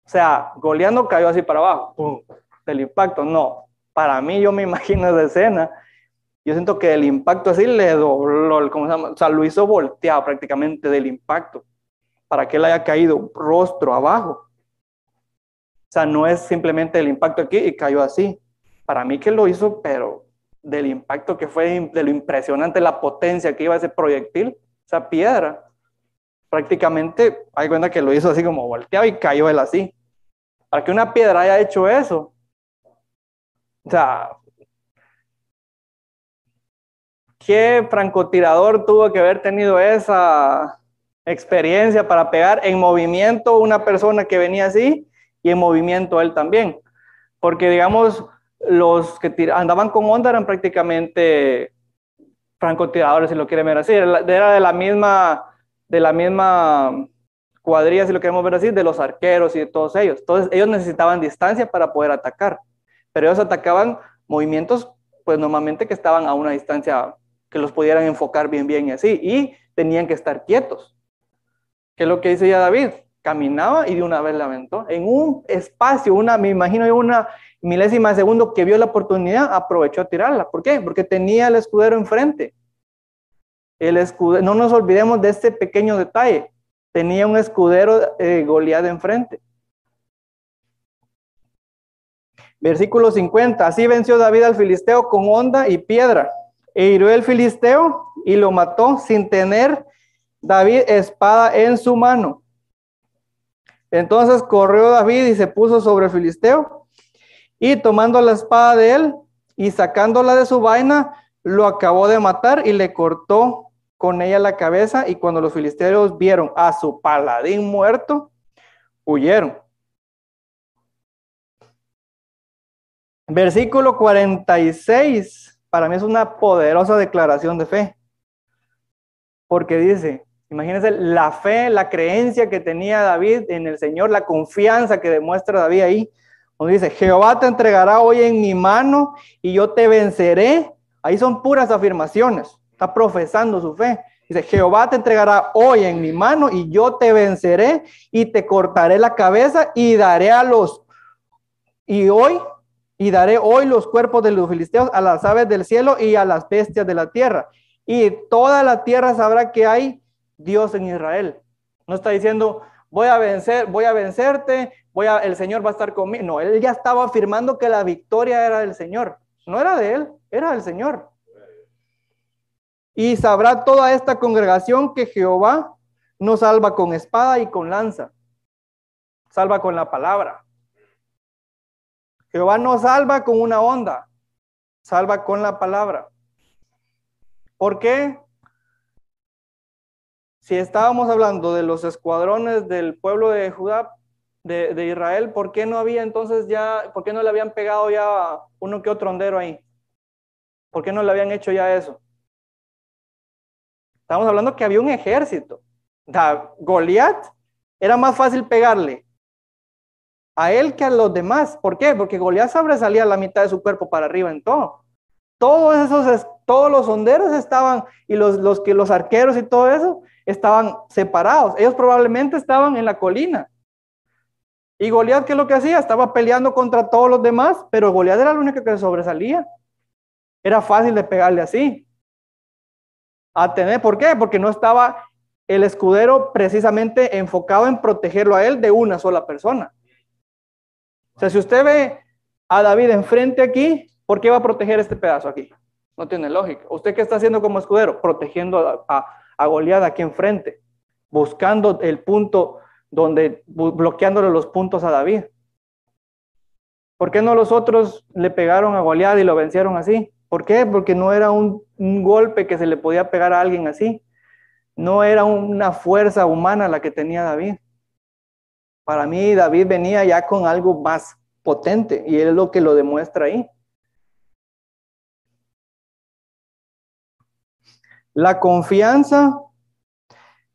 O sea, goleando cayó así para abajo del impacto. No, para mí yo me [LAUGHS] imagino esa escena. Yo siento que el impacto así le dobló, ¿cómo se llama? O sea, lo hizo volteado prácticamente del impacto para que él haya caído rostro abajo. O sea, no es simplemente el impacto aquí y cayó así. Para mí que lo hizo, pero del impacto que fue, de lo impresionante, la potencia que iba ese proyectil, esa piedra, prácticamente hay cuenta que lo hizo así como volteado y cayó él así. Para que una piedra haya hecho eso, o sea, ¿qué francotirador tuvo que haber tenido esa experiencia para pegar en movimiento una persona que venía así y en movimiento él también? Porque digamos, los que andaban con onda eran prácticamente francotiradores, si lo quieren ver así, era de la misma, de la misma cuadrilla, si lo queremos ver así, de los arqueros y de todos ellos. Entonces, ellos necesitaban distancia para poder atacar pero ellos atacaban movimientos, pues normalmente que estaban a una distancia que los pudieran enfocar bien, bien y así, y tenían que estar quietos. ¿Qué es lo que dice ya David? caminaba y de una vez la aventó. En un espacio, una, me imagino una milésima de segundo que vio la oportunidad, aprovechó a tirarla. ¿Por qué? Porque tenía el escudero enfrente. El escudero, no nos olvidemos de este pequeño detalle. Tenía un escudero eh, goleado enfrente. Versículo 50. Así venció David al filisteo con honda y piedra. E hirió el filisteo y lo mató sin tener David espada en su mano. Entonces corrió David y se puso sobre el filisteo y tomando la espada de él y sacándola de su vaina, lo acabó de matar y le cortó con ella la cabeza y cuando los filisteos vieron a su paladín muerto, huyeron. Versículo 46, para mí es una poderosa declaración de fe, porque dice, imagínense la fe, la creencia que tenía David en el Señor, la confianza que demuestra David ahí, donde dice, Jehová te entregará hoy en mi mano y yo te venceré. Ahí son puras afirmaciones, está profesando su fe. Dice, Jehová te entregará hoy en mi mano y yo te venceré y te cortaré la cabeza y daré a los... Y hoy y daré hoy los cuerpos de los filisteos a las aves del cielo y a las bestias de la tierra. Y toda la tierra sabrá que hay Dios en Israel. No está diciendo, voy a vencer, voy a vencerte, voy a, el Señor va a estar conmigo. No, él ya estaba afirmando que la victoria era del Señor. No era de él, era del Señor. Y sabrá toda esta congregación que Jehová nos salva con espada y con lanza. Salva con la palabra. Jehová no salva con una onda, salva con la palabra. ¿Por qué? Si estábamos hablando de los escuadrones del pueblo de Judá, de, Israel, ¿por qué no había entonces ya, por qué no le habían pegado ya uno que otro hondero ahí? ¿Por qué no le habían hecho ya eso? Estamos hablando que había un ejército. Goliat era más fácil pegarle a él que a los demás. ¿Por qué? Porque Goliat sobresalía la mitad de su cuerpo para arriba en todo. Todos esos, todos los honderos estaban, y los, los, que, los arqueros y todo eso, estaban separados. Ellos probablemente estaban en la colina. Y Goliat, ¿qué es lo que hacía? Estaba peleando contra todos los demás, pero Goliat era el único que sobresalía. Era fácil de pegarle así. A ¿por qué? Porque no estaba el escudero precisamente enfocado en protegerlo a él de una sola persona. O sea, si usted ve a David enfrente aquí, ¿por qué va a proteger este pedazo aquí? No tiene lógica. ¿Usted qué está haciendo como escudero? Protegiendo a, a, aquí enfrente, buscando el punto donde, bloqueándole los puntos a David. ¿Por qué no los otros le pegaron a Goliat y lo vencieron así? ¿Por qué? Porque no era un, un golpe que se le podía pegar a alguien así. No era una fuerza humana la que tenía David. Para mí David venía ya con algo más potente y es lo que lo demuestra ahí. La confianza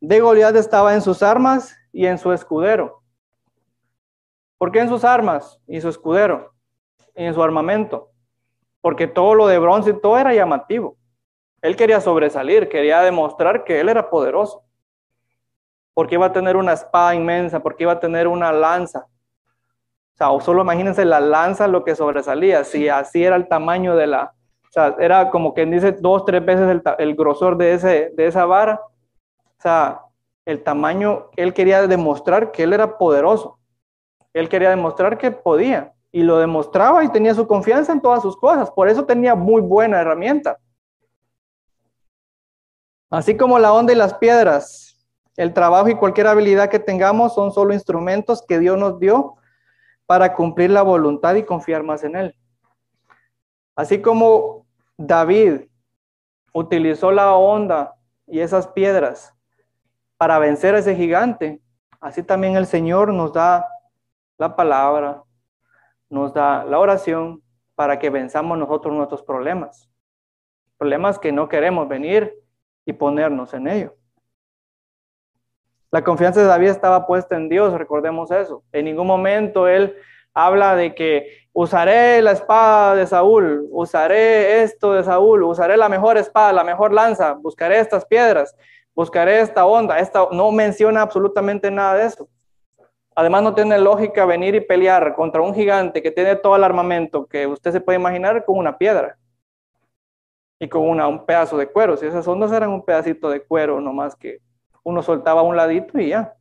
de Goliat estaba en sus armas y en su escudero. ¿Por qué en sus armas y su escudero? Y en su armamento. Porque todo lo de bronce todo era llamativo. Él quería sobresalir, quería demostrar que él era poderoso porque iba a tener una espada inmensa, porque iba a tener una lanza. O sea, solo imagínense la lanza lo que sobresalía, si así era el tamaño de la, o sea, era como quien dice dos, tres veces el, grosor de, ese, de esa vara. O sea, el tamaño, él quería demostrar que él era poderoso. Él quería demostrar que podía y lo demostraba y tenía su confianza en todas sus cosas. Por eso tenía muy buena herramienta. Así como la onda y las piedras el trabajo y cualquier habilidad que tengamos son solo instrumentos que Dios nos dio para cumplir la voluntad y confiar más en Él. Así como David utilizó la onda y esas piedras para vencer a ese gigante, así también el Señor nos da la palabra, nos da la oración para que venzamos nosotros nuestros problemas. Problemas que no queremos venir y ponernos en ello. La confianza de David estaba puesta en Dios, recordemos eso. En ningún momento él habla de que usaré la espada de Saúl, usaré esto de Saúl, usaré la mejor espada, la mejor lanza, buscaré estas piedras, buscaré esta onda. Esta, no menciona absolutamente nada de eso. Además, no tiene lógica venir y pelear contra un gigante que tiene todo el armamento que usted se puede imaginar con una piedra y con una, un pedazo de cuero. Si esas ondas eran un pedacito de cuero, nomás que uno soltaba un ladito y ya.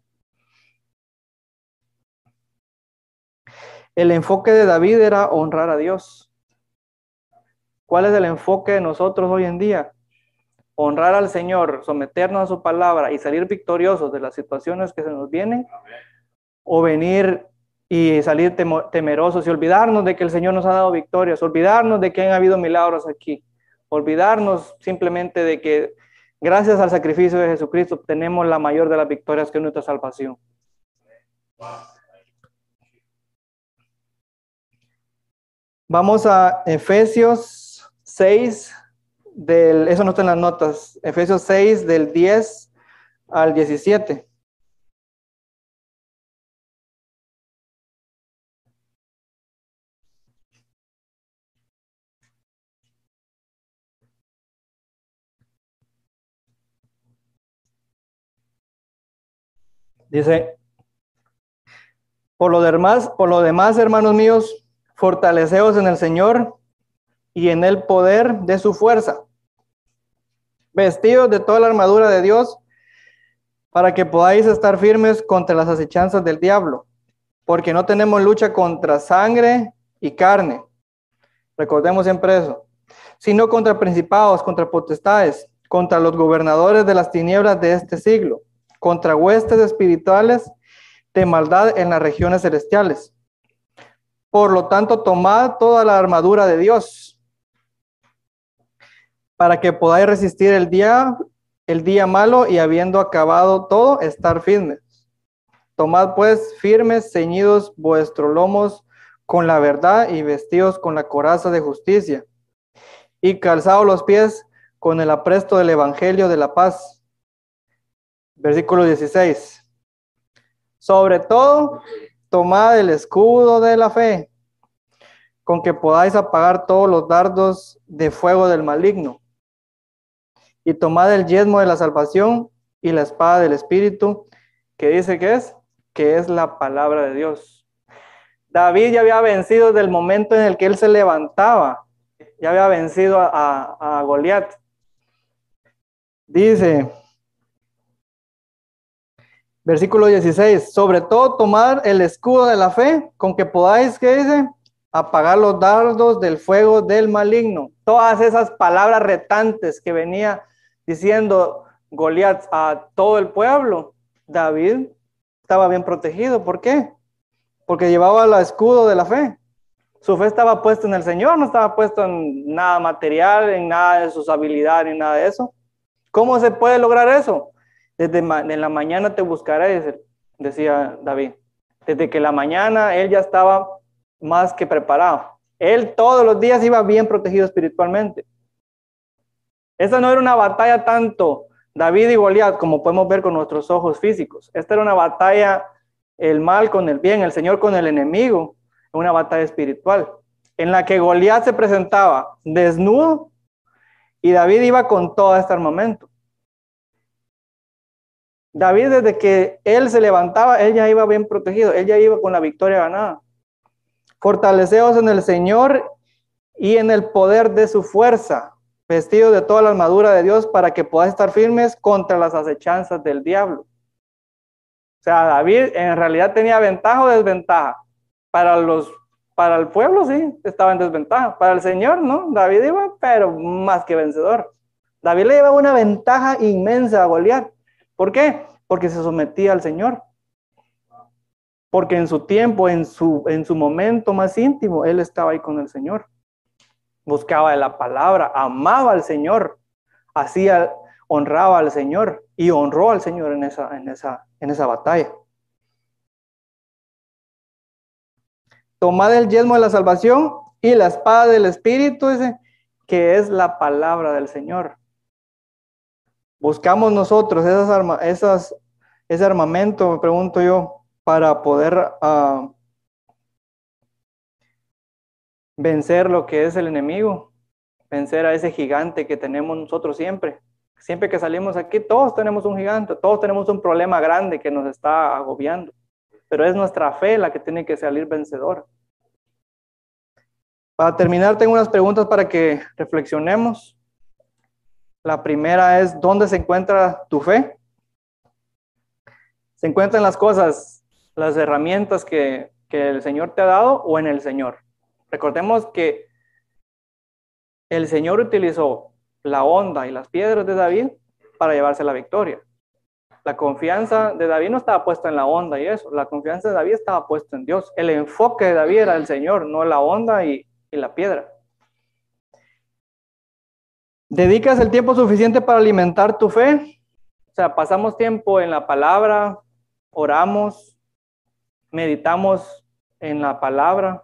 El enfoque de David era honrar a Dios. ¿Cuál es el enfoque de nosotros hoy en día? Honrar al Señor, someternos a su palabra y salir victoriosos de las situaciones que se nos vienen, o venir y salir temerosos y olvidarnos de que el Señor nos ha dado victorias, olvidarnos de que han habido milagros aquí, olvidarnos simplemente de que gracias al sacrificio de Jesucristo tenemos la mayor de las victorias que es nuestra salvación. Vamos a Efesios 6, del, eso no está en las notas, Efesios 6 del 10 al 17. Dice, por lo demás, por lo demás, hermanos míos, fortaleceos en el Señor y en el poder de su fuerza, vestidos de toda la armadura de Dios, para que podáis estar firmes contra las acechanzas del diablo, porque no tenemos lucha contra sangre y carne, recordemos siempre eso, sino contra principados, contra potestades, contra los gobernadores de las tinieblas de este siglo contra huestes espirituales de maldad en las regiones celestiales. Por lo tanto, tomad toda la armadura de Dios para que podáis resistir el día, el día malo y habiendo acabado todo, estar firmes. Tomad pues firmes, ceñidos vuestros lomos con la verdad y vestidos con la coraza de justicia y calzados los pies con el apresto del evangelio de la paz Versículo 16. Sobre todo, tomad el escudo de la fe, con que podáis apagar todos los dardos de fuego del maligno. Y tomad el yesmo de la salvación y la espada del Espíritu, que dice que es, que es la palabra de Dios. David ya había vencido desde el momento en el que él se levantaba, ya había vencido a, a Goliat. Dice, Versículo 16, sobre todo tomar el escudo de la fe con que podáis, ¿qué dice? Apagar los dardos del fuego del maligno. Todas esas palabras retantes que venía diciendo Goliat a todo el pueblo, David estaba bien protegido. ¿Por qué? Porque llevaba el escudo de la fe. Su fe estaba puesta en el Señor, no estaba puesto en nada material, en nada de sus habilidades, ni nada de eso. ¿Cómo se puede lograr eso? Desde en la mañana te buscaré, decía David. Desde que la mañana él ya estaba más que preparado. Él todos los días iba bien protegido espiritualmente. Esa no era una batalla tanto David y Goliat como podemos ver con nuestros ojos físicos. Esta era una batalla el mal con el bien, el Señor con el enemigo, una batalla espiritual, en la que Goliat se presentaba desnudo y David iba con todo este armamento. David desde que él se levantaba, él ya iba bien protegido, él ya iba con la victoria ganada. Fortaleceos en el Señor y en el poder de su fuerza, vestidos de toda la armadura de Dios para que puedas estar firmes contra las acechanzas del diablo. O sea, David en realidad tenía ventaja o desventaja. Para los para el pueblo sí, estaba en desventaja. Para el Señor, no, David iba, pero más que vencedor. David le llevaba una ventaja inmensa a Goliat. ¿Por qué? Porque se sometía al Señor. Porque en su tiempo, en su, en su momento más íntimo, él estaba ahí con el Señor. Buscaba la palabra, amaba al Señor, hacía, honraba al Señor y honró al Señor en esa, en esa, en esa batalla. Tomad el yelmo de la salvación y la espada del Espíritu, dice, que es la palabra del Señor. Buscamos nosotros esas esas, ese armamento, me pregunto yo, para poder uh, vencer lo que es el enemigo, vencer a ese gigante que tenemos nosotros siempre. Siempre que salimos aquí, todos tenemos un gigante, todos tenemos un problema grande que nos está agobiando. pero es nuestra fe la que tiene que salir vencedora. Para terminar, tengo unas preguntas para que reflexionemos. La primera es, ¿dónde se encuentra tu fe? ¿Se encuentran las cosas, las herramientas que, que el Señor te ha dado o en el Señor? Recordemos que el Señor utilizó la onda y las piedras de David para llevarse la victoria. La confianza de David no estaba puesta en la onda y eso, la confianza de David estaba puesta en Dios. El enfoque de David era el Señor, no la onda y, y la piedra. ¿Dedicas el tiempo suficiente para alimentar tu fe? O sea, pasamos tiempo en la palabra, oramos, meditamos en la palabra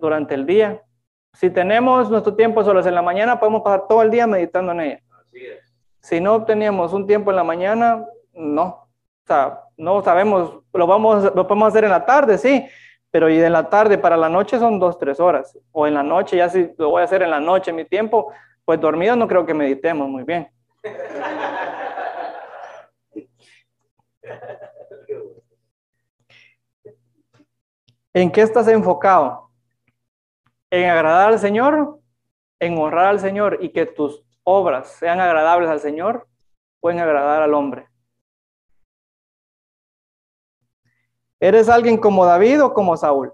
durante el día. Si tenemos nuestro tiempo solo en la mañana, podemos pasar todo el día meditando en ella. Si no teníamos un tiempo en la mañana, no. O sea, no sabemos, lo, vamos, lo podemos hacer en la tarde, sí, pero y en la tarde para la noche son dos, tres horas. O en la noche, ya si lo voy a hacer en la noche, mi tiempo, pues dormido no creo que meditemos muy bien. ¿En qué estás enfocado? en agradar al Señor, en honrar al Señor y que tus obras sean agradables al Señor, pueden agradar al hombre. ¿Eres alguien como David o como Saúl?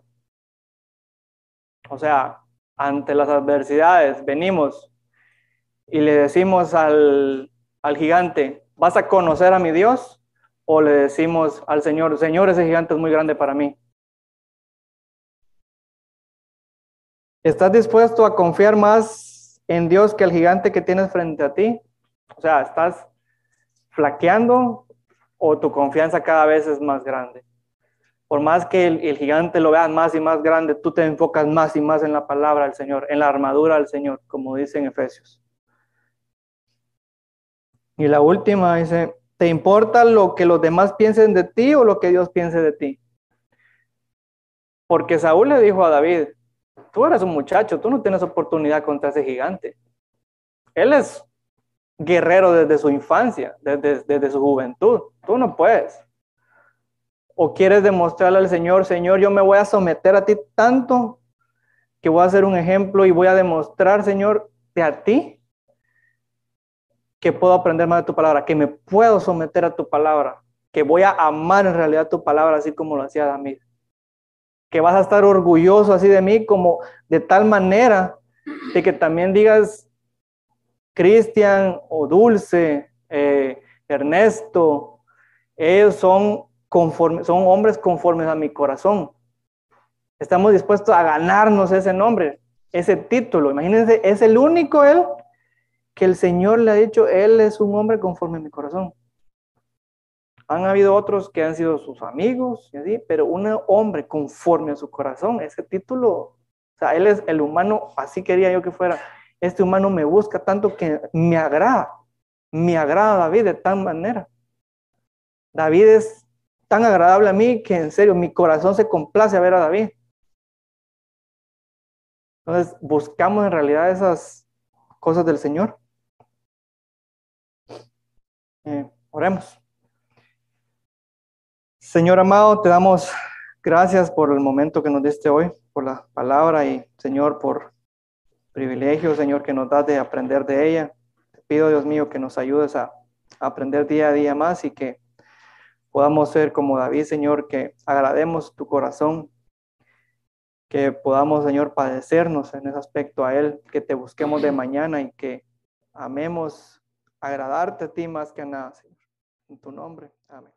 O sea, ante las adversidades venimos y le decimos al, al gigante, ¿vas a conocer a mi Dios? O le decimos al Señor, Señor, ese gigante es muy grande para mí. ¿Estás dispuesto a confiar más en Dios que el gigante que tienes frente a ti? O sea, ¿estás flaqueando o tu confianza cada vez es más grande? Por más que el, gigante lo veas más y más grande, tú te enfocas más y más en la palabra del Señor, en la armadura del Señor, como dice Efesios. Y la última dice, ¿te importa lo que los demás piensen de ti o lo que Dios piense de ti? Porque Saúl le dijo a David, Tú eres un muchacho, tú no tienes oportunidad contra ese gigante. Él es guerrero desde su infancia, desde, su juventud. Tú no puedes. O quieres demostrarle al Señor, Señor, yo me voy a someter a ti tanto que voy a hacer un ejemplo y voy a demostrar, Señor, de a ti que puedo aprender más de tu palabra, que me puedo someter a tu palabra, que voy a amar en realidad tu palabra, así como lo hacía David que vas a estar orgulloso así de mí, como de tal manera de que también digas Cristian o Dulce, eh, Ernesto, ellos son, conformes, son hombres conformes a mi corazón. Estamos dispuestos a ganarnos ese nombre, ese título. Imagínense, es el único él que el Señor le ha dicho, él es un hombre conforme a mi corazón. Han habido otros que han sido sus amigos, y así, pero un hombre conforme a su corazón, ese título, o sea, él es el humano, así quería yo que fuera. Este humano me busca tanto que me agrada, me agrada David de tal manera. David es tan agradable a mí que en serio mi corazón se complace a ver a David. Entonces buscamos en realidad esas cosas del Señor. Eh, oremos. Señor amado, te damos gracias por el momento que nos diste hoy, por la palabra y Señor, por privilegio, Señor, que nos das de aprender de ella. Te pido, Dios mío, que nos ayudes a, aprender día a día más y que podamos ser como David, Señor, que agrademos tu corazón, que podamos, Señor, padecernos en ese aspecto a Él, que te busquemos de mañana y que amemos agradarte a ti más que a nada, Señor. En tu nombre. Amén.